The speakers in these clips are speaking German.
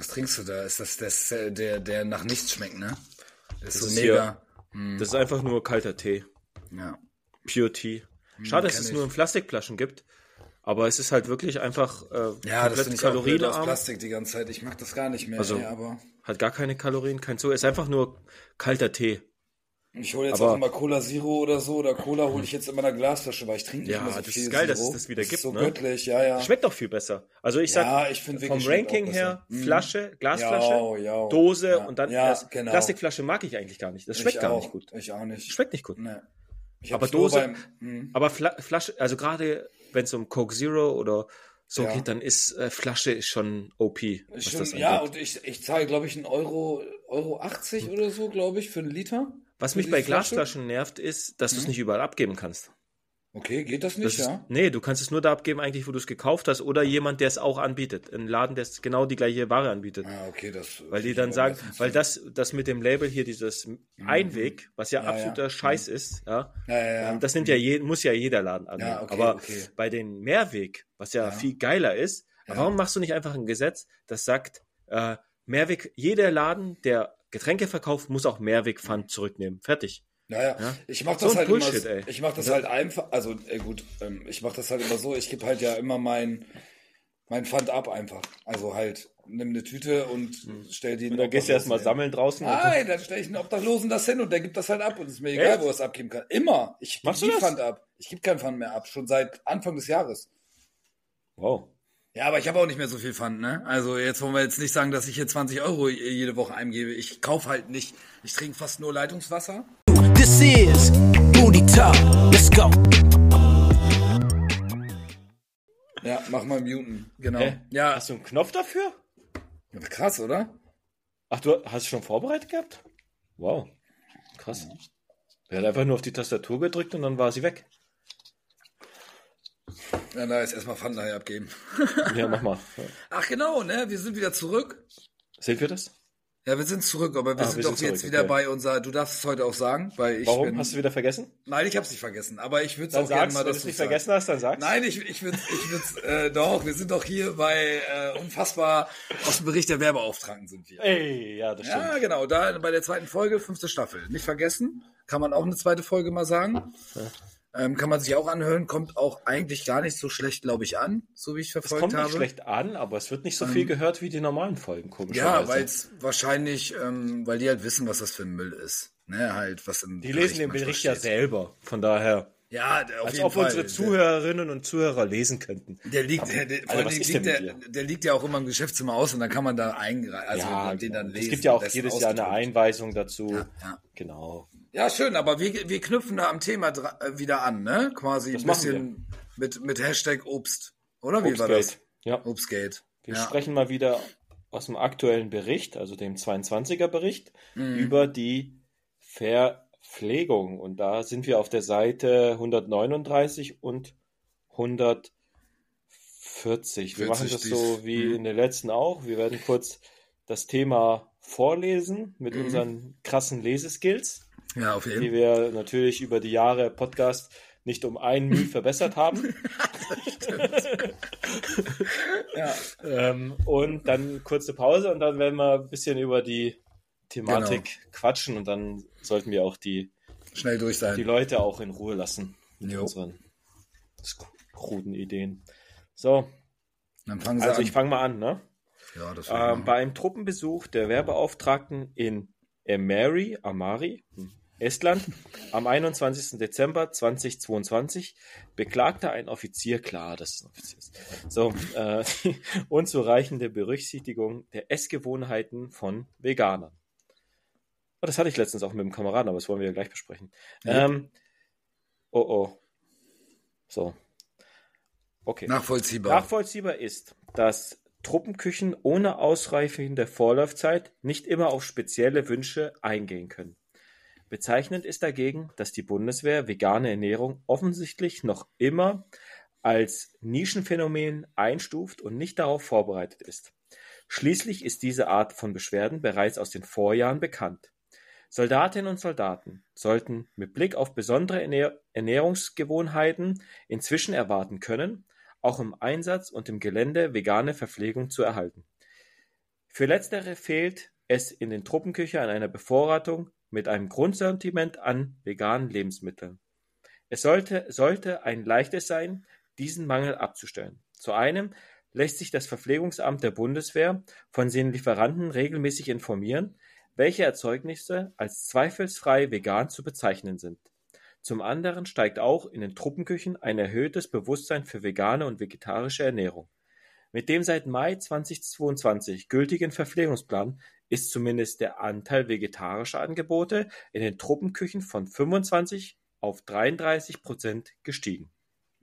Was trinkst du da? Ist das, das der, der nach nichts schmeckt, ne? Das, ist so mega. Hier, das ist einfach nur kalter Tee. Ja. Pure Tea. Hm, Schade, dass es ich. nur in Plastikflaschen gibt. Aber es ist halt wirklich einfach äh, ja, das kalorienarm. Auch Plastik die ganze Zeit. Ich mag das gar nicht mehr. Also ey, aber hat gar keine Kalorien, kein Zucker. Ist einfach nur kalter Tee. Ich hole jetzt aber, auch immer Cola Zero oder so oder Cola hole ich jetzt immer in einer Glasflasche, weil ich trinke nicht ja, mehr so das viel ist geil, Zero. dass es das wieder das gibt. so ne? göttlich, ja, ja. Schmeckt doch viel besser. Also ich sag, ja, ich vom Ranking her, mhm. Flasche, Glasflasche, ja, ja, Dose ja, und dann ja, genau. Plastikflasche mag ich eigentlich gar nicht. Das schmeckt ich gar auch. nicht gut. Ich auch nicht. Schmeckt nicht gut. Nee. Ich Aber Dose, beim, mhm. aber Fla Flasche, also gerade wenn es um Coke Zero oder so Ja. geht, dann ist äh, Flasche ist schon OP. Das ja, und ich, ich zahle, glaube ich, einen Euro, Euro 80 oder so, glaube ich, für einen Liter. Was mich bei Flasche. Glasflaschen nervt, ist, dass du es Mhm. nicht überall abgeben kannst. Okay, geht das Das nicht, ist, ja? Nee, du kannst es nur da abgeben, eigentlich, wo du es gekauft hast, oder jemand, der es auch anbietet. Ein Laden, der genau die gleiche Ware anbietet. Ah, okay, das. Weil die dann sagen, weil das, das mit dem Label hier, dieses Einweg, was ja, Mhm. Ja, ja. absoluter Scheiß ist, ja, Ja, ja, ähm, das nimmt ja je, muss ja jeder Laden annehmen. Ja, okay, aber okay. bei den Mehrweg, was ja, viel geiler ist, warum machst du nicht einfach ein Gesetz, das sagt, äh, Mehrweg, jeder Laden, der Getränke verkauft, muss auch Mehrwegpfand zurücknehmen. Fertig. Ja, ja. Ja? Ich mach So das ein halt Bullshit, immer. ey. Ich mach das halt einfach. Also, ey, gut, ähm, ich mach das halt immer so. Ich gebe halt ja immer mein, mein Pfand ab einfach. Also halt, nimm eine Tüte und stell die. Und dann gehst du erstmal sammeln draußen. Nein, dann stelle ich einen Obdachlosen das hin und der gibt das halt ab und es ist mir egal, Echt? wo er es abgeben kann. Immer. Ich gebe nie? Pfand ab. Ich gebe kein Pfand mehr ab. Schon seit Anfang des Jahres. Wow. Ja, aber ich habe auch nicht mehr so viel Pfand, ne? Also jetzt wollen wir jetzt nicht sagen, dass ich hier 20 Euro jede Woche eingebe. Ich kaufe halt nicht. Ich trinke fast nur Leitungswasser. This is Booty Talk. Let's go. Ja, mach mal muten. Genau. Hä? Ja, Hast du einen Knopf dafür? krass, oder? Ach, du hast es schon vorbereitet gehabt? Wow. Krass. Er hat einfach nur auf die Tastatur gedrückt und dann war sie weg. Ja, da ist erstmal Pfand nachher abgeben. Ja, mach mal. Ach genau, ne? Wir sind wieder zurück. Sehen wir das? Ja, wir sind zurück, aber wir Ah, sind wir doch sind jetzt zurück, wieder okay. bei unser. Du darfst es heute auch sagen, weil ich Warum? bin. Hast du wieder vergessen? Nein, ich hab's nicht vergessen, aber ich würde es auch gerne mal, wenn du dass es nicht sagst. vergessen hast, dann sagst Nein, ich, ich würde, ich würde, äh, doch. Wir sind doch hier bei äh, unfassbar aus dem Bericht der Werbeauftragten sind wir. Ey, ja, das stimmt. Ja, genau. Da bei der zweiten Folge, fünfte Staffel. Nicht vergessen. Kann man auch eine zweite Folge mal sagen. Ähm, kann man sich auch anhören. Kommt auch eigentlich gar nicht so schlecht, glaube ich, an, so wie ich Es verfolgt kommt habe. nicht schlecht an, aber es wird nicht so viel gehört wie die normalen Folgen, Ja, komischerweise. weil es wahrscheinlich, ähm, weil die halt wissen, was das für ein Müll ist. Ne, halt, was im Die lesen den Bericht ja steht. selber. Von daher, Ja, auf als jeden ob Fall. unsere Zuhörerinnen und Zuhörer lesen könnten. Der, der liegt, der, der, Alter, was liegt, der, der liegt ja auch immer im Geschäftszimmer aus und dann kann man da ein, also ja, den dann genau. lesen. es gibt ja auch jedes Jahr eine. Einweisung dazu. Ja, ja. Genau. Ja, schön, aber wir, wir knüpfen da am Thema äh, wieder an, ne? Quasi Das ein bisschen mit, mit Hashtag Obst. Oder wie war Obstgate. das? Ja. Obstgate. Wir ja. sprechen mal wieder aus dem aktuellen Bericht, also dem 22er Bericht, Mhm. über die Verpflegung. Und da sind wir auf der Seite 139 und 140. Wir 40, machen das dies. so wie Mhm. in den letzten auch. Wir werden kurz das Thema vorlesen mit Mhm. unseren krassen Leseskills, ja, auf jeden die Fall. wir natürlich über die Jahre Podcast nicht um ein Mühe verbessert haben. Ja. Ähm, und dann kurze Pause und dann werden wir ein bisschen über die Thematik Genau. quatschen und dann sollten wir auch die, Schnell durch sein. die Leute auch in Ruhe lassen mit Jo. unseren kruden Ideen. So, Dann fangen sie also an. ich fange mal an. Ne? ja, das Ähm, bei einem Truppenbesuch der Werbeauftragten in Emari, Amari, hm, Estland, am 21. Dezember 2022 beklagte ein Offizier, klar, dass es ein Offizier ist, so, äh, unzureichende Berücksichtigung der Essgewohnheiten von Veganern. Oh, das hatte ich letztens auch mit dem Kameraden, aber das wollen wir ja gleich besprechen. Ja. Ähm, oh, oh. So. Okay. Nachvollziehbar. Nachvollziehbar ist, dass Truppenküchen ohne ausreichende Vorlaufzeit nicht immer auf spezielle Wünsche eingehen können. Bezeichnend ist dagegen, dass die Bundeswehr vegane Ernährung offensichtlich noch immer als Nischenphänomen einstuft und nicht darauf vorbereitet ist. Schließlich ist diese Art von Beschwerden bereits aus den Vorjahren bekannt. Soldatinnen und Soldaten sollten mit Blick auf besondere Ernähr Ernährungsgewohnheiten inzwischen erwarten können, auch im Einsatz und im Gelände vegane Verpflegung zu erhalten. Für letztere fehlt es in den Truppenküche an einer Bevorratung mit einem Grundsortiment an veganen Lebensmitteln. Es sollte, sollte ein leichtes sein, diesen Mangel abzustellen. Zu einem lässt sich das Verpflegungsamt der Bundeswehr von den Lieferanten regelmäßig informieren, welche Erzeugnisse als zweifelsfrei vegan zu bezeichnen sind. Zum anderen steigt auch in den Truppenküchen ein erhöhtes Bewusstsein für vegane und vegetarische Ernährung. Mit dem seit Mai 2022 gültigen Verpflegungsplan ist zumindest der Anteil vegetarischer Angebote in den Truppenküchen von 25 auf 33 Prozent gestiegen.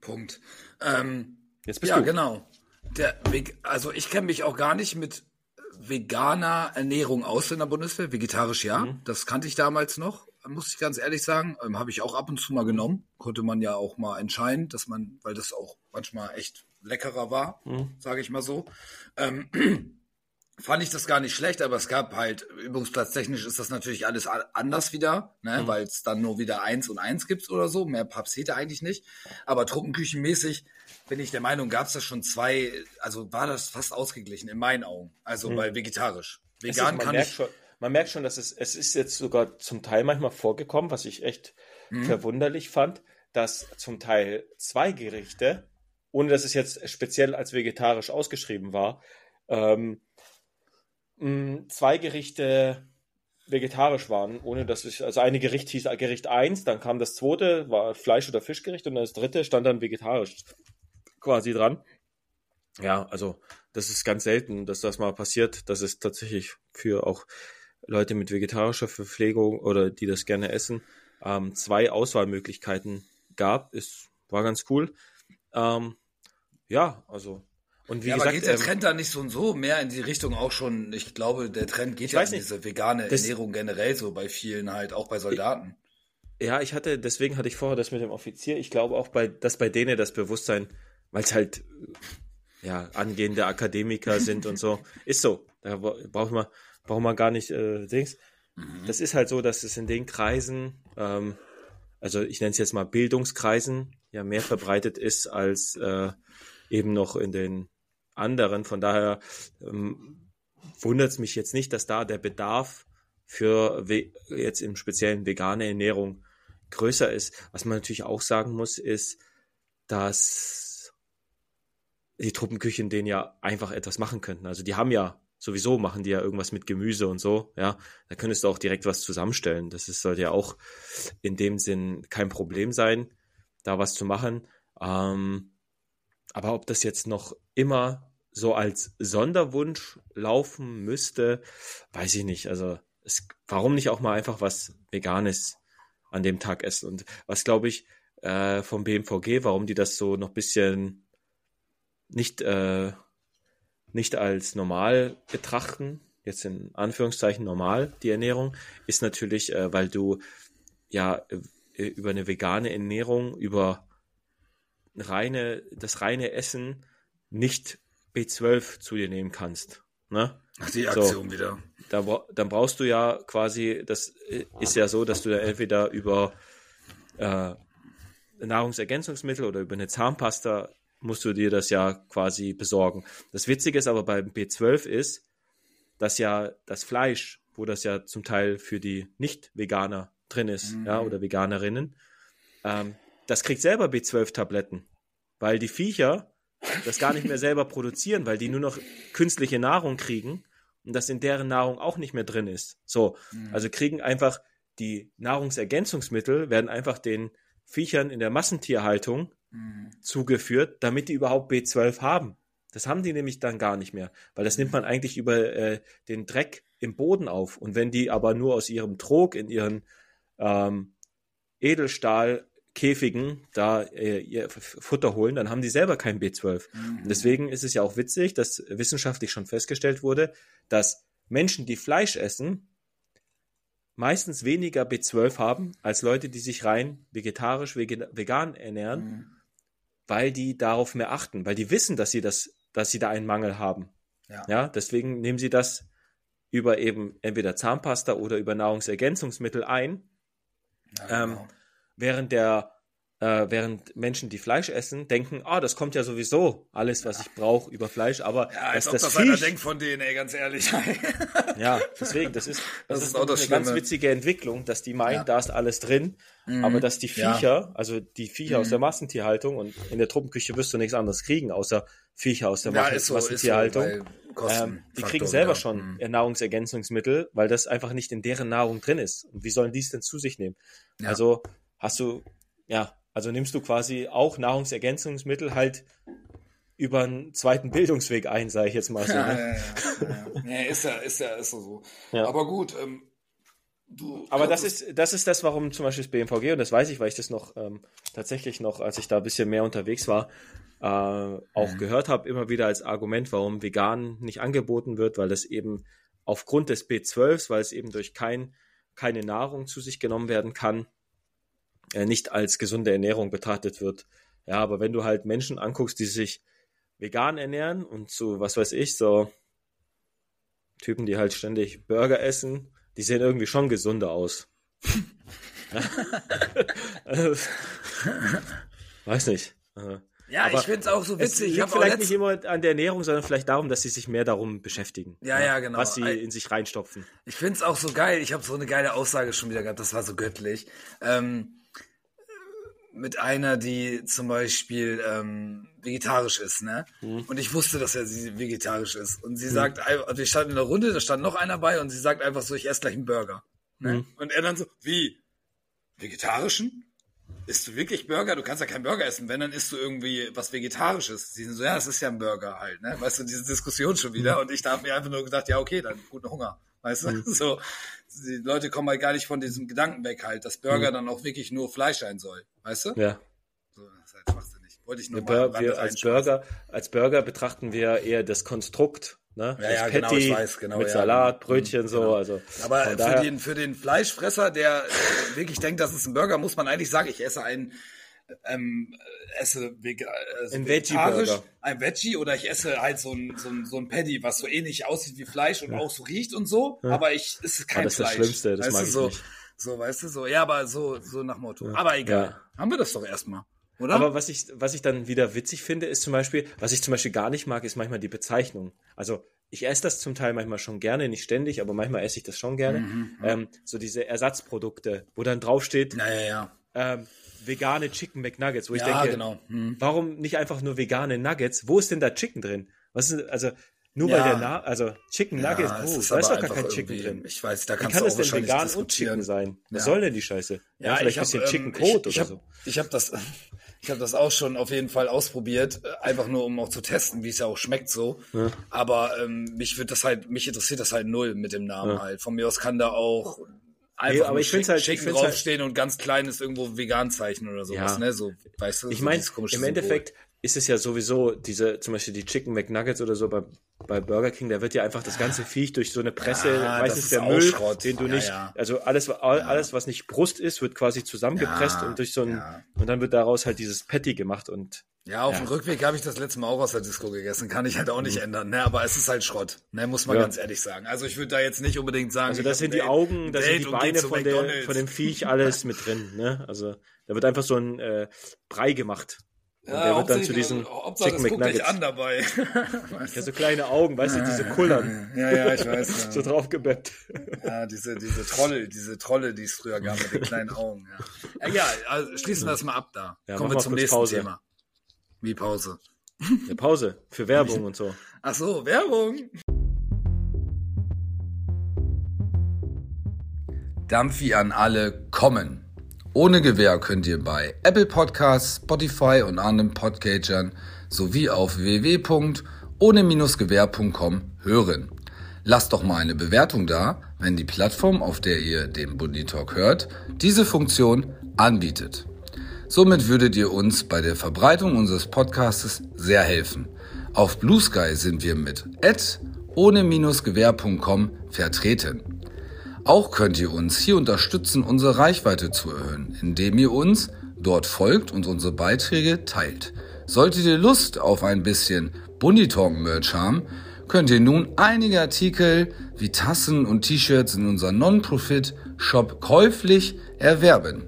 Punkt. Ähm, Jetzt bist ja, du. genau. Der, also ich kenne mich auch gar nicht mit veganer Ernährung aus in der Bundeswehr. Vegetarisch ja, Mhm. das kannte ich damals noch, muss ich ganz ehrlich sagen. Ähm, Habe ich auch ab und zu mal genommen. Konnte man ja auch mal entscheiden, dass man, weil das auch manchmal echt leckerer war, Mhm. sage ich mal so. Ähm, fand ich das gar nicht schlecht, aber es gab halt, übungsplatztechnisch ist das natürlich alles anders wieder, ne, Mhm. weil es dann nur wieder eins und eins gibt oder so. Mehr Papsete eigentlich nicht. Aber truppenküchenmäßig bin ich der Meinung, gab es da schon zwei, also war das fast ausgeglichen in meinen Augen. Also bei vegetarisch. Mhm. Es ist, Vegan man, kann merkt ich. schon, man merkt schon, dass es, es ist jetzt sogar zum Teil manchmal vorgekommen, was ich echt Mhm. verwunderlich fand, dass zum Teil zwei Gerichte, ohne dass es jetzt speziell als vegetarisch ausgeschrieben war, ähm, mh, zwei Gerichte vegetarisch waren, ohne dass ich, also eine Gericht hieß Gericht 1, dann kam das zweite, war Fleisch- oder Fischgericht und das dritte stand dann vegetarisch quasi dran. Ja, also das ist ganz selten, dass das mal passiert. Das ist tatsächlich für auch Leute mit vegetarischer Verpflegung oder die das gerne essen, ähm, zwei Auswahlmöglichkeiten gab. Es war ganz cool. Ähm, ja, also und wie Ja, aber gesagt, geht der ähm, Trend da nicht so und so mehr in die Richtung auch schon? Ich glaube, der Trend geht ja in nicht. diese vegane Das- Ernährung generell so bei vielen halt, auch bei Soldaten. Ja, ich hatte, deswegen hatte ich vorher das mit dem Offizier. Ich glaube auch bei, dass bei denen das Bewusstsein, weil es halt ja angehende Akademiker sind und so, ist so. Da bra- braucht man, braucht man gar nicht äh, Dings. Das ist halt so, dass es in den Kreisen, ähm, also ich nenne es jetzt mal Bildungskreisen, ja mehr verbreitet ist als äh, eben noch in den anderen. Von daher ähm, wundert es mich jetzt nicht, dass da der Bedarf für jetzt im speziellen vegane Ernährung größer ist. Was man natürlich auch sagen muss, ist, dass die Truppenküchen denen ja einfach etwas machen könnten. Also die haben ja sowieso machen die ja irgendwas mit Gemüse und so, ja. Da könntest du auch direkt was zusammenstellen. Das ist, sollte ja auch in dem Sinn kein Problem sein, da was zu machen. Ähm, aber ob das jetzt noch immer so als Sonderwunsch laufen müsste, weiß ich nicht. Also es, warum nicht auch mal einfach was Veganes an dem Tag essen? Und was glaube ich äh, vom BMVG, warum die das so noch bisschen nicht äh, nicht als normal betrachten, jetzt in Anführungszeichen normal die Ernährung, ist natürlich, äh, weil du ja äh, über eine vegane Ernährung, über reine, das reine Essen nicht B12 zu dir nehmen kannst. Ne? Ach, die So. Aktion wieder. Da, bra- dann brauchst du ja quasi, das äh, ist ja so, dass du da entweder über äh, Nahrungsergänzungsmittel oder über eine Zahnpasta musst du dir das ja quasi besorgen. Das Witzige ist aber beim B12 ist, dass ja das Fleisch, wo das ja zum Teil für die Nicht-Veganer drin ist, ja, oder Veganerinnen, ähm, das kriegt selber B12-Tabletten, weil die Viecher das gar nicht mehr selber produzieren, weil die nur noch künstliche Nahrung kriegen und das in deren Nahrung auch nicht mehr drin ist. So, also kriegen einfach die Nahrungsergänzungsmittel, werden einfach den Viechern in der Massentierhaltung zugeführt, damit die überhaupt B12 haben. Das haben die nämlich dann gar nicht mehr, weil das nimmt man eigentlich über äh, den Dreck im Boden auf. Und wenn die aber nur aus ihrem Trog in ihren ähm, Edelstahlkäfigen da äh, ihr Futter holen, dann haben die selber kein B12. Und deswegen ist es ja auch witzig, dass wissenschaftlich schon festgestellt wurde, dass Menschen, die Fleisch essen, meistens weniger B12 haben als Leute, die sich rein vegetarisch, vege- vegan ernähren, weil die darauf mehr achten, weil die wissen, dass sie das, dass sie da einen Mangel haben. Ja. Ja, deswegen nehmen sie das über eben entweder Zahnpasta oder über Nahrungsergänzungsmittel ein, Ja, ähm, genau. Während der äh, während Menschen, die Fleisch essen, denken, ah, das kommt ja sowieso alles, was ich brauche über Fleisch, aber Ja, als dass ob das das einer denkt von denen, ey, ganz ehrlich. ja, deswegen, das ist, das, Das ist, auch das eine ganz Schlimme. witzige Entwicklung, dass die meinen, Ja. Mhm. da ist alles drin, aber dass die Ja. Mhm. Viecher, also die Viecher aus der Massentierhaltung und in der Truppenküche wirst du nichts anderes kriegen, außer Viecher aus der ja, Massen- so, so, Massentierhaltung. Kosten- ähm, die kriegen selber schon Mhm. Nahrungsergänzungsmittel, weil das einfach nicht in deren Nahrung drin ist. Und wie sollen die es denn zu sich nehmen? Ja. Also hast du, ja, also nimmst du quasi auch Nahrungsergänzungsmittel halt über einen zweiten Bildungsweg ein, sage ich jetzt mal so. Ja, ne? ja, ja, ja. Nee, ist ja, ist ja, ist so. so. Ja. Aber gut, ähm, du. Aber das ist, das ist das, warum zum Beispiel das BMVG, und das weiß ich, weil ich das noch ähm, tatsächlich noch, als ich da ein bisschen mehr unterwegs war, äh, auch Mhm. gehört habe, immer wieder als Argument, warum vegan nicht angeboten wird, weil das eben aufgrund des B12s, weil es eben durch kein, keine Nahrung zu sich genommen werden kann, nicht als gesunde Ernährung betrachtet wird. Ja, aber wenn du halt Menschen anguckst, die sich vegan ernähren und so, was weiß ich, so Typen, die halt ständig Burger essen, die sehen irgendwie schon gesunder aus. Weiß nicht. Äh, Ja, aber ich find's auch so Es witzig. Ich liegt vielleicht nicht immer an der Ernährung, sondern vielleicht darum, dass sie sich mehr darum beschäftigen. Ja, ja, genau. Was sie in sich reinstopfen. ich find's auch so geil. Ich habe so eine geile Aussage schon wieder gehabt. Das war so göttlich. Ähm, mit einer, die zum Beispiel ähm, vegetarisch ist, ne? Mhm. Und ich wusste, dass er sie vegetarisch ist. Und sie sagt, ein- also wir standen in der Runde, da stand noch einer bei und sie sagt einfach so, ich esse gleich einen Burger. Ne? Mhm. Und er dann so, wie? Vegetarischen? Isst du wirklich Burger? Du kannst ja keinen Burger essen. Wenn, dann isst du irgendwie was Vegetarisches. Sie sind so, ja, das ist ja ein Burger halt, ne? Weißt du, diese Diskussion schon wieder. Und ich da hab mir einfach nur gedacht, ja, okay, dann guten Hunger. Weißt du? So, die Leute kommen halt gar nicht von diesem Gedanken weg halt, dass Burger dann auch wirklich nur Fleisch sein soll. Weißt du? Ja. So, das ist halt schwachsinnig. Wollte ich nur Wir, mal wir als. Burger, als Burger betrachten wir eher das Konstrukt, ne? Ja, ja, genau, ich weiß, genau, mit ja. Salat, Brötchen, so, Genau. also. Aber für daher- den, für den Fleischfresser, der äh, wirklich denkt, das ist ein Burger, muss man eigentlich sagen, ich esse einen, ähm, esse vega, also Ein vegetarisch, Veggie-Burger. ein Veggie oder ich esse halt so ein, so ein, so ein Paddy, was so ähnlich aussieht wie Fleisch und auch so riecht und so, aber ich, es ist kein Ah, das ist das Fleisch. Schlimmste, das weißt mag ich so, nicht. so, weißt du, so, ja, aber so, so nach Motto. Aber egal. Ja. Haben wir das doch erstmal. Oder? Aber was ich, was ich dann wieder witzig finde, ist zum Beispiel, was ich zum Beispiel gar nicht mag, ist manchmal die Bezeichnung. Also ich esse das zum Teil manchmal schon gerne, nicht ständig, aber manchmal esse ich das schon gerne. Ähm, so diese Ersatzprodukte, wo dann draufsteht, ja, ja, ja. ähm, vegane Chicken McNuggets, wo ich Ja, denke, genau. Hm. warum nicht einfach nur vegane Nuggets? Wo ist denn da Chicken drin? Was ist, also nur Ja. weil der Na also Chicken Nuggets, Ja, es ist Da ist doch gar kein Chicken drin. Ich weiß, da Wie kann du auch denn vegan und. Chicken sein? Was Ja. soll denn die Scheiße? Ja, vielleicht ein bisschen ähm, Chicken Code ich, ich oder hab, so. Ich habe das, ich habe das auch schon auf jeden Fall ausprobiert, einfach nur um auch zu testen, wie es ja auch schmeckt so. Aber ähm, mich wird das halt, mich interessiert das halt null mit dem Namen halt. Von mir aus kann da auch einfach aber nur ich find's Chicken- halt- ich Chicken find's halt- draufstehen und ganz klein ist irgendwo Vegan-Zeichen oder sowas, Ja. ne? So, weißt du? Ich so meine, im Symbol. Endeffekt ist es ja sowieso diese, zum Beispiel die Chicken McNuggets oder so bei, bei Burger King, da wird ja einfach das ganze Viech durch so eine Presse, Ja, das meistens ist der Müll, Schrott. den du Ja, nicht, ja. also alles, alles, was nicht Brust ist, wird quasi zusammengepresst und durch so ein, und dann wird daraus halt dieses Patty gemacht und Ja, auf Ja. dem Rückweg habe ich das letzte Mal auch aus der Disco gegessen. Kann ich halt auch nicht ändern, ne? Aber es ist halt Schrott, ne? Muss man Ja. ganz ehrlich sagen. Also ich würde da jetzt nicht unbedingt sagen. Also das sind die Augen, da ein sind die Beine von, der, von dem Viech alles mit drin. Ne? Also da wird einfach so ein äh, Brei gemacht. Und Ja, der wird dann zu diesen Hauptsache, Chicken McNuggets. an dabei. Ja, so kleine Augen, weißt du, diese Kullern. ja, ja, ich weiß. Ja. So draufgebeppt. Ja, diese, diese Trolle, diese Trolle, die es früher gab mit den kleinen Augen. Ja, Egal, also schließen wir das mal ab da. Ja, Kommen wir zum nächsten Pause. Thema. Wie Pause? Eine Pause für Werbung und so. Ach so, Werbung. Dampfi an alle kommen. Ohne Gewähr könnt ihr bei Apple Podcasts, Spotify und anderen Podcatchern sowie auf www.ohne-gewehr.com hören. Lasst doch mal eine Bewertung da, wenn die Plattform, auf der ihr den Bundy Talk hört, diese Funktion anbietet. Somit würdet ihr uns bei der Verbreitung unseres Podcastes sehr helfen. Auf Blue Sky sind wir mit ohne-gewehr.com vertreten. Auch könnt ihr uns hier unterstützen, unsere Reichweite zu erhöhen, indem ihr uns dort folgt und unsere Beiträge teilt. Solltet ihr Lust auf ein bisschen Bunditalk Merch haben, könnt ihr nun einige Artikel wie Tassen und T-Shirts in unserem Non-Profit Shop käuflich erwerben.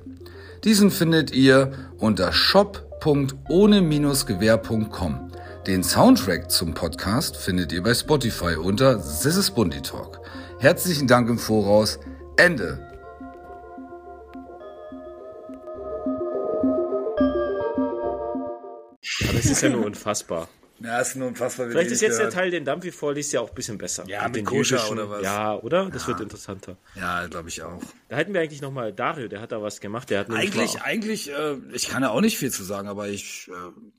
Diesen findet ihr unter shop.ohne-gewehr.com. Den Soundtrack zum Podcast findet ihr bei Spotify unter This is Bundy Talk. Herzlichen Dank im Voraus. Ende. Aber es ist ja nur unfassbar. Ja, ist nur unfassbar. Vielleicht ist jetzt der gehört. Teil, den Dampfi vorliest, ja auch ein bisschen besser. Ja, mit den Koscher oder was? Ja, oder? Das wird interessanter. Ja, glaube ich auch. Da hätten wir eigentlich nochmal Dario, der hat da was gemacht. Der hat Eigentlich, eigentlich, äh, ich kann ja auch nicht viel zu sagen, aber ich, äh,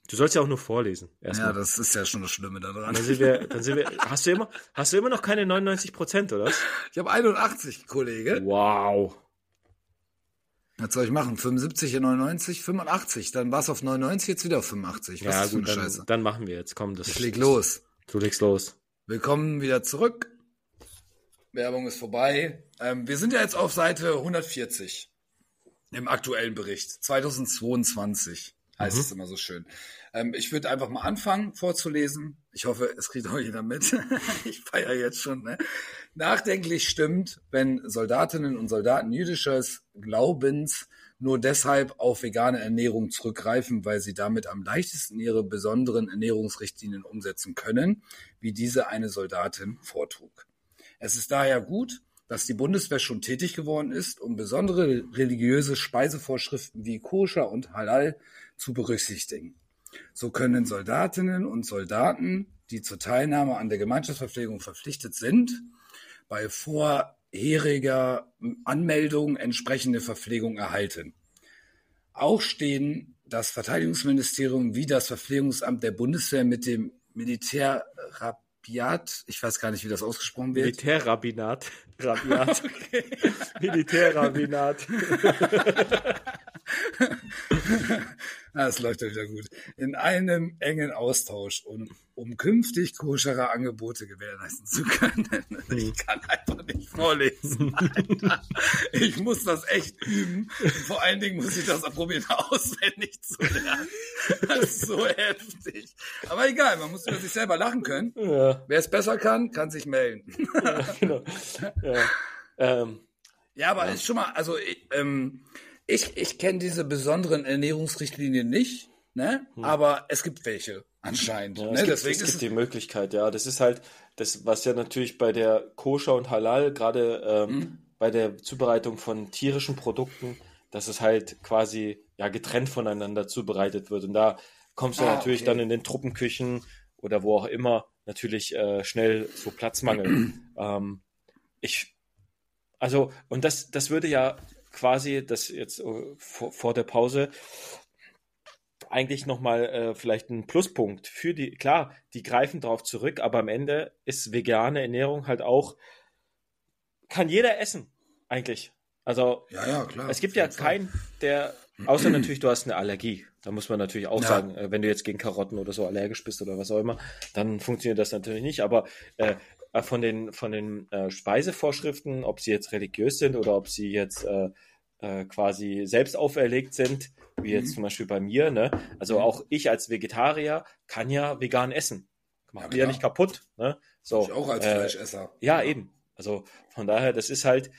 du sollst ja auch nur vorlesen. Ja, das ist ja schon das Schlimme daran. Dann sind wir, dann sind wir, hast du immer, hast du immer noch keine 99 Prozent, oder? Ich habe 81, Kollege. Wow. Was soll ich machen? 75 in 99, 85. Dann war es auf 99, jetzt wieder auf 85. Was ja, ist für eine gut, Scheiße? dann, dann machen wir jetzt. Komm, das Ich leg los. Du legst los. Willkommen wieder zurück. Werbung ist vorbei. Ähm, wir sind ja jetzt auf Seite 140 im aktuellen Bericht. 2022 heißt es immer so schön. Ähm, ich würde einfach mal anfangen vorzulesen. Ich hoffe, es kriegt auch jeder mit. ich feiere jetzt schon. Ne? Nachdenklich stimmt, wenn Soldatinnen und Soldaten jüdisches Glaubens nur deshalb auf vegane Ernährung zurückgreifen, weil sie damit am leichtesten ihre besonderen Ernährungsrichtlinien umsetzen können, wie diese eine Soldatin vortrug. Es ist daher gut, dass die Bundeswehr schon tätig geworden ist, um besondere religiöse Speisevorschriften wie Koscher und Halal zu berücksichtigen. So können Soldatinnen und Soldaten, die zur Teilnahme an der Gemeinschaftsverpflegung verpflichtet sind, bei vorheriger Anmeldung entsprechende Verpflegung erhalten. Auch stehen das Verteidigungsministerium wie das Verpflegungsamt der Bundeswehr mit dem Militärrabiat, ich weiß gar nicht, wie das ausgesprochen wird, Militärrabbinat. Rabiat. Militärrabbinat. Ah, das läuft ja wieder gut. In einem engen Austausch, um, um künftig koschere Angebote gewährleisten zu können. Ich kann einfach nicht vorlesen. Alter. Ich muss das echt üben. Und vor allen Dingen muss ich das probieren, auswendig zu lernen. Das ist so heftig. Aber egal, man muss über sich selber lachen können. Ja, Wer es besser kann, kann sich melden. genau. Ja. Ähm, Ja, aber ist schon mal, also ich, ähm, ich, ich kenne diese besonderen Ernährungsrichtlinien nicht, ne? Aber es gibt welche anscheinend. Hm. Ja, ne? es gibt, Deswegen es gibt die Möglichkeit, ja. Das ist halt das, was ja natürlich bei der Koscher und Halal, gerade ähm, Mhm. bei der Zubereitung von tierischen Produkten, dass es halt quasi ja getrennt voneinander zubereitet wird. Und da kommst du Ah, natürlich okay. dann in den Truppenküchen oder wo auch immer natürlich äh, schnell zu Platzmangel. ähm, ich, also, und das, das würde ja quasi, das jetzt äh, vor, vor der Pause, eigentlich nochmal äh, vielleicht ein Pluspunkt für die, klar, die greifen drauf zurück, aber am Ende ist vegane Ernährung halt auch, kann jeder essen, eigentlich. Also, ja, ja, klar. es gibt ja keinen, der, außer natürlich, du hast eine Allergie. Da muss man natürlich auch Ja. sagen, äh, wenn du jetzt gegen Karotten oder so allergisch bist oder was auch immer, dann funktioniert das natürlich nicht. Aber äh, äh, von den, von den äh, Speisevorschriften, ob sie jetzt religiös sind oder ob sie jetzt äh, äh, quasi selbst auferlegt sind, wie jetzt Mhm. zum Beispiel bei mir, ne? Also Mhm. auch ich als Vegetarier kann ja vegan essen. Macht Ja, ja nicht kaputt, ne? So, Ich auch als äh, Fleischesser. ja, eben. Also von daher, das ist halt,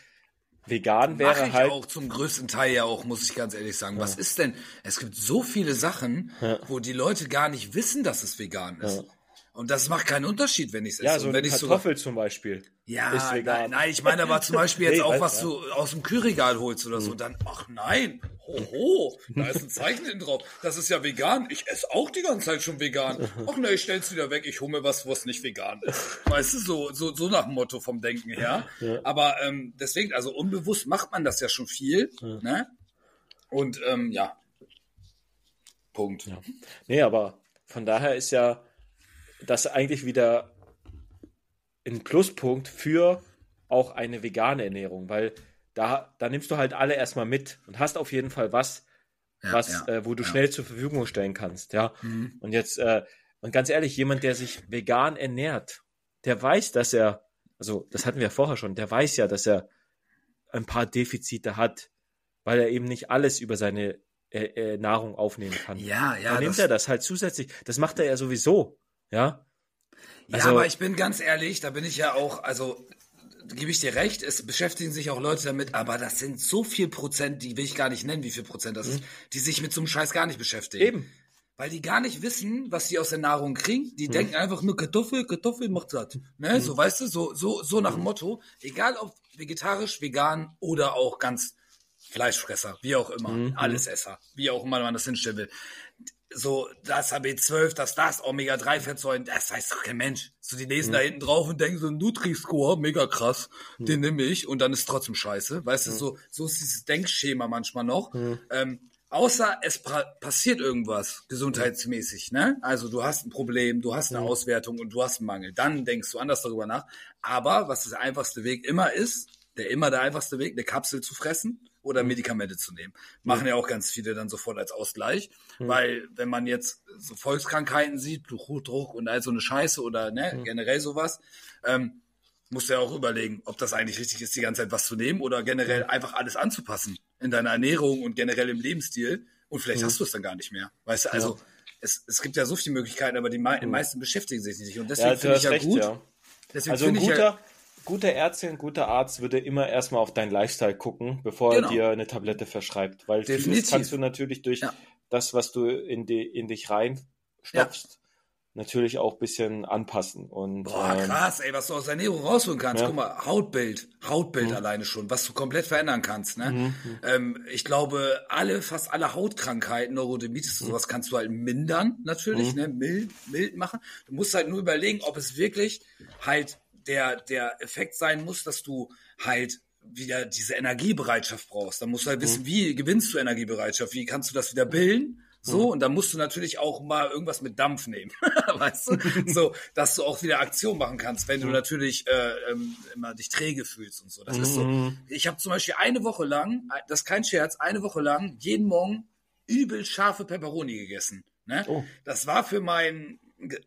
vegan wäre ich halt. auch zum größten Teil ja auch, muss ich ganz ehrlich sagen. Was ist denn? Es gibt so viele Sachen, Ja. wo die Leute gar nicht wissen, dass es vegan ist. Ja. Und das macht keinen Unterschied, wenn ich es esse. Ja, so eine wenn ich sogar- Kartoffel zum Beispiel. Ja, ist vegan. Nein, nein, ich meine aber zum Beispiel jetzt Nee, auch, was ja. Mhm. du aus dem Kühlregal holst oder so. Dann, ach nein, hoho, da ist ein Zeichen drauf. Das ist ja vegan. Ich esse auch die ganze Zeit schon vegan. Ach ne, ich stell's wieder weg. Ich hole mir was, was nicht vegan ist. Weißt du, so, so, so nach dem Motto vom Denken her. Aber ähm, deswegen, also unbewusst macht man das ja schon viel. Ne? Und ähm, ja. Punkt. Ja. Nee, aber von daher ist ja das eigentlich wieder ein Pluspunkt für auch eine vegane Ernährung, weil da, da nimmst du halt alle erstmal mit und hast auf jeden Fall was, Ja, was, ja, äh, wo du ja. schnell zur Verfügung stellen kannst, ja. Mhm. Und jetzt, äh, und ganz ehrlich, jemand, der sich vegan ernährt, der weiß, dass er, also das hatten wir ja vorher schon, der weiß ja, dass er ein paar Defizite hat, weil er eben nicht alles über seine äh, äh, Nahrung aufnehmen kann. Ja, ja. Dann nimmt das- er das halt zusätzlich. Das macht er ja sowieso, ja. Ja, Also- aber ich bin ganz ehrlich, da bin ich ja auch, also gebe ich dir recht, es beschäftigen sich auch Leute damit, aber das sind so viel Prozent, die will ich gar nicht nennen, wie viel Prozent das ist, die sich mit so einem Scheiß gar nicht beschäftigen. Eben. Weil die gar nicht wissen, was sie aus der Nahrung kriegen. Die denken einfach nur Kartoffel, Kartoffel macht satt. Ne? So, weißt du, so, so, so nach dem Motto, egal ob vegetarisch, vegan oder auch ganz Fleischfresser, wie auch immer, Allesesser, wie auch immer man das hinstellen will. So, das HB12, das, das, Omega-3-Fettsäuren, das weiß doch kein Mensch. So, die lesen da hinten drauf und denken so, Nutri-Score, mega krass, den nehme ich und dann ist trotzdem scheiße. Weißt du, so, so ist dieses Denkschema manchmal noch. Ähm, außer es passiert irgendwas gesundheitsmäßig, ne? Also du hast ein Problem, du hast eine Auswertung und du hast einen Mangel. Dann denkst du anders darüber nach. Aber was der einfachste Weg immer ist, der immer der einfachste Weg, eine Kapsel zu fressen oder Medikamente zu nehmen. Machen ja auch ganz viele dann sofort als Ausgleich. Weil wenn man jetzt so Volkskrankheiten sieht, Blutdruck und all so eine Scheiße oder ne, generell sowas, ähm, musst du ja auch überlegen, ob das eigentlich richtig ist, die ganze Zeit was zu nehmen oder generell einfach alles anzupassen in deiner Ernährung und generell im Lebensstil. Und vielleicht hast du es dann gar nicht mehr. Weißt du, also es, es gibt ja so viele Möglichkeiten, aber die mei meisten beschäftigen sich nicht. Und deswegen Ja, du finde ich ja recht, gut. ja. Deswegen Also ein finde ich ja, guter, guter Ärztin, ein guter Arzt würde immer erstmal auf deinen Lifestyle gucken, bevor Genau. er dir eine Tablette verschreibt. Weil vieles Definitiv. kannst du natürlich durch Ja. das, was du in, die, in dich reinstopfst, natürlich auch ein bisschen anpassen. Und Boah, ähm, krass, ey, was du aus der Ernährung rausholen kannst. Ja. Guck mal, Hautbild, Hautbild Mhm. alleine schon, was du komplett verändern kannst. Ne? Ähm, ich glaube, alle, fast alle Hautkrankheiten, Neurodermitis Mhm. und sowas kannst du halt mindern, natürlich, ne? mild, mild machen. Du musst halt nur überlegen, ob es wirklich halt der, der Effekt sein muss, dass du halt wieder diese Energiebereitschaft brauchst. Da musst du halt Mhm. wissen, wie gewinnst du Energiebereitschaft, wie kannst du das wieder bilden. So, Mhm. und dann musst du natürlich auch mal irgendwas mit Dampf nehmen. weißt du? So, dass du auch wieder Aktion machen kannst, wenn du Mhm. natürlich äh, ähm, immer dich träge fühlst und so. Das ist so. Mhm. Ich habe zum Beispiel eine Woche lang, das ist kein Scherz, eine Woche lang jeden Morgen übel scharfe Peperoni gegessen. Ne? Oh. Das war für meinen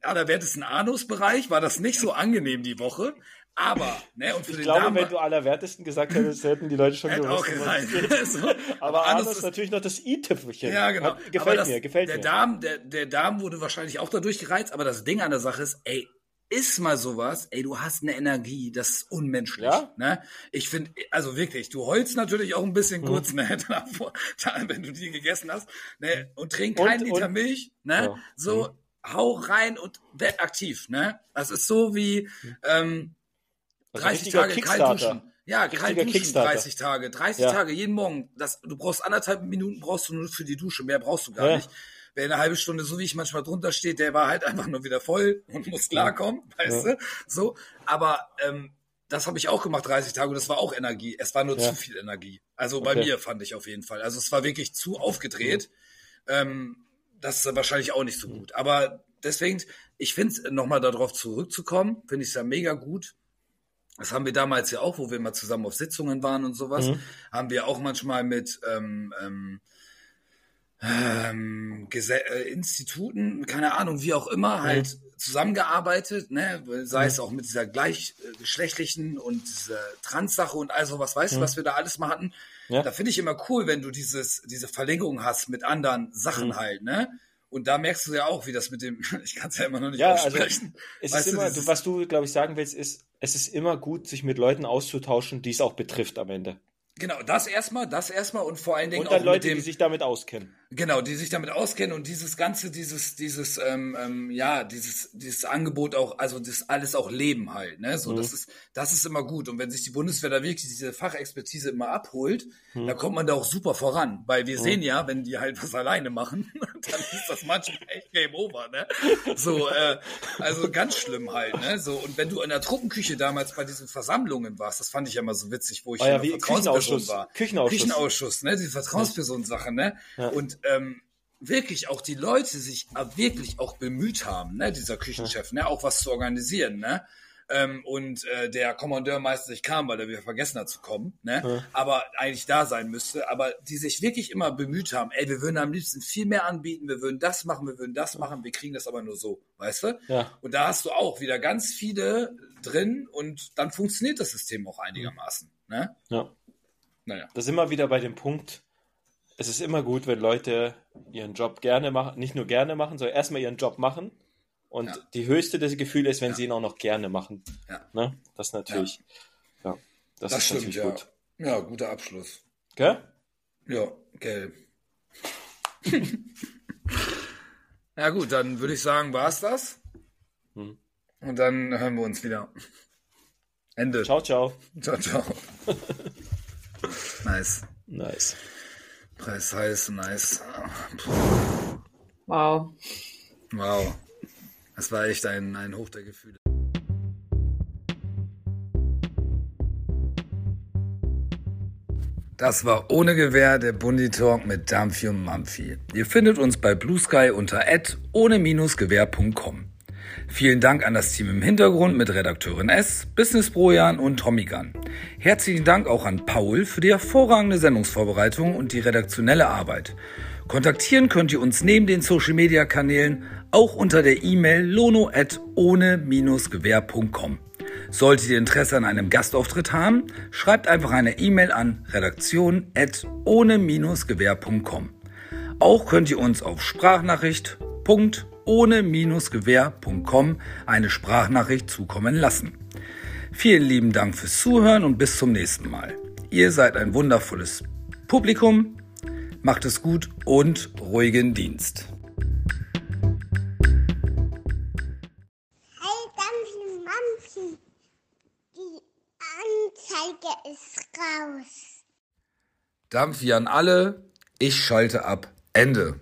allerwertesten Anusbereich, war das nicht so angenehm die Woche. Aber, ne, und für ich den glaube, Darm wenn du allerwertesten gesagt hättest, hätten die Leute schon gewusst. so. Aber Anus Anus ist natürlich noch das i-Tüpfelchen. Ja, genau. Hat, gefällt das, mir, gefällt der mir. Darm, der, der Darm wurde wahrscheinlich auch dadurch gereizt, aber das Ding an der Sache ist, ey, ist mal sowas, ey, du hast eine Energie, das ist unmenschlich. Ja? Ne? Ich finde, also wirklich, du heulst natürlich auch ein bisschen Mhm. kurz, ne, davor, da, wenn du die gegessen hast, ne, und trink keinen Liter und- Milch, ne, Ja. so, hau rein und werd aktiv, ne. Das ist so wie, ähm, Also 30 richtiger Tage kalt duschen. Ja, kalt duschen, Kickstarter. 30 Tage. 30 Ja. Tage jeden Morgen. Das, du brauchst anderthalb Minuten brauchst du nur für die Dusche. Mehr brauchst du gar Ja. nicht. Wer eine halbe Stunde, so wie ich manchmal drunter steht, der war halt einfach nur wieder voll und muss klarkommen, weißt Ja. du? So. Aber ähm, das habe ich auch gemacht, 30 Tage, und das war auch Energie. Es war nur zu viel Energie. Also bei Okay. mir fand ich auf jeden Fall. Also es war wirklich zu aufgedreht. Ähm, das ist wahrscheinlich auch nicht so gut. Aber deswegen, ich finde es, nochmal darauf zurückzukommen, finde ich es ja mega gut. Das haben wir damals ja auch, wo wir mal zusammen auf Sitzungen waren und sowas, Mhm. haben wir auch manchmal mit ähm, ähm, ähm, äh, Instituten, keine Ahnung, wie auch immer, halt zusammengearbeitet, ne? sei es auch mit dieser gleichgeschlechtlichen und dieser Trans-Sache und all sowas, weißt du, was wir da alles mal hatten? Ja. Da finde ich immer cool, wenn du dieses, diese Verlängerung hast mit anderen Sachen halt, ne? Und da merkst du ja auch, wie das mit dem, ich kann es ja immer noch nicht Ja, also aussprechen. es Weißt ist immer, du, was du, glaube ich, sagen willst, ist, es ist immer gut, sich mit Leuten auszutauschen, die es auch betrifft am Ende. Genau, das erstmal, das erstmal und vor allen Dingen Und dann auch Leute, mit dem, die sich damit auskennen. Genau, die sich damit auskennen und dieses ganze, dieses, dieses, ähm, ähm, ja, dieses, dieses Angebot auch, also das alles auch leben halt, ne? So, das ist, das ist immer gut. Und wenn sich die Bundeswehr da wirklich diese Fachexpertise immer abholt, dann kommt man da auch super voran. Weil wir sehen ja, wenn die halt was alleine machen, dann ist das manchmal echt Game Over, ne? So, äh, also ganz schlimm halt, ne? So, und wenn du in der Truppenküche damals bei diesen Versammlungen warst, das fand ich ja immer so witzig, wo ich Ah ja, wie Vertrauensperson Küchenausschuss. war. Küchenausschuss. Küchenausschuss, ne? Diese Vertrauensperson-Sache, ne? Und ähm, wirklich auch die Leute sich äh, wirklich auch bemüht haben, ne, dieser Küchenchef, ne, auch was zu organisieren, ne. Ähm, und äh, der Kommandeur meistens nicht kam, weil er wieder vergessen hat zu kommen, ne? Aber eigentlich da sein müsste. Aber die sich wirklich immer bemüht haben, ey, wir würden am liebsten viel mehr anbieten, wir würden das machen, wir würden das machen, wir kriegen das aber nur so, weißt du? Ja. Und da hast du auch wieder ganz viele drin und dann funktioniert das System auch einigermaßen, ne? Ja. Naja. Da sind wir wieder bei dem Punkt, es ist immer gut, wenn Leute ihren Job gerne machen, nicht nur gerne machen, sondern erstmal ihren Job machen. Und Ja. die höchste des Gefühls ist, wenn sie ihn auch noch gerne machen. Ja. Ne? Das natürlich. Ja, das, Das ist stimmt, natürlich ja. gut. Ja, guter Abschluss. Gell? Ja, gelb. ja gut, dann würde ich sagen, war's das. Hm. Und dann hören wir uns wieder. Ende. Ciao, ciao. ciao. ciao. nice. Nice. Preis heiß, nice. Wow. Wow. Das war echt ein, ein Hoch der Gefühle. Das war ohne Gewehr der Bundi Talk mit Dampfi und Mampfi. Ihr findet uns bei Blue Sky unter ohne-gewehr.com. Vielen Dank an das Team im Hintergrund mit Redakteurin S, Business Brojan und Tommy Gunn. Herzlichen Dank auch an Paul für die hervorragende Sendungsvorbereitung und die redaktionelle Arbeit. Kontaktieren könnt ihr uns neben den Social Media Kanälen auch unter der E-Mail lono ohne-gewehr.com. Solltet ihr Interesse an einem Gastauftritt haben, schreibt einfach eine E-Mail an redaktion ohne-gewehr.com. Auch könnt ihr uns auf Sprachnachricht.ohne-gewehr.com eine Sprachnachricht zukommen lassen. Vielen lieben Dank fürs Zuhören und bis zum nächsten Mal. Ihr seid ein wundervolles Publikum. Macht es gut und ruhigen Dienst. Hey, Dampfi, Mampfi. Die Anzeige ist raus. Dampf wie an alle. Ich schalte ab. Ende.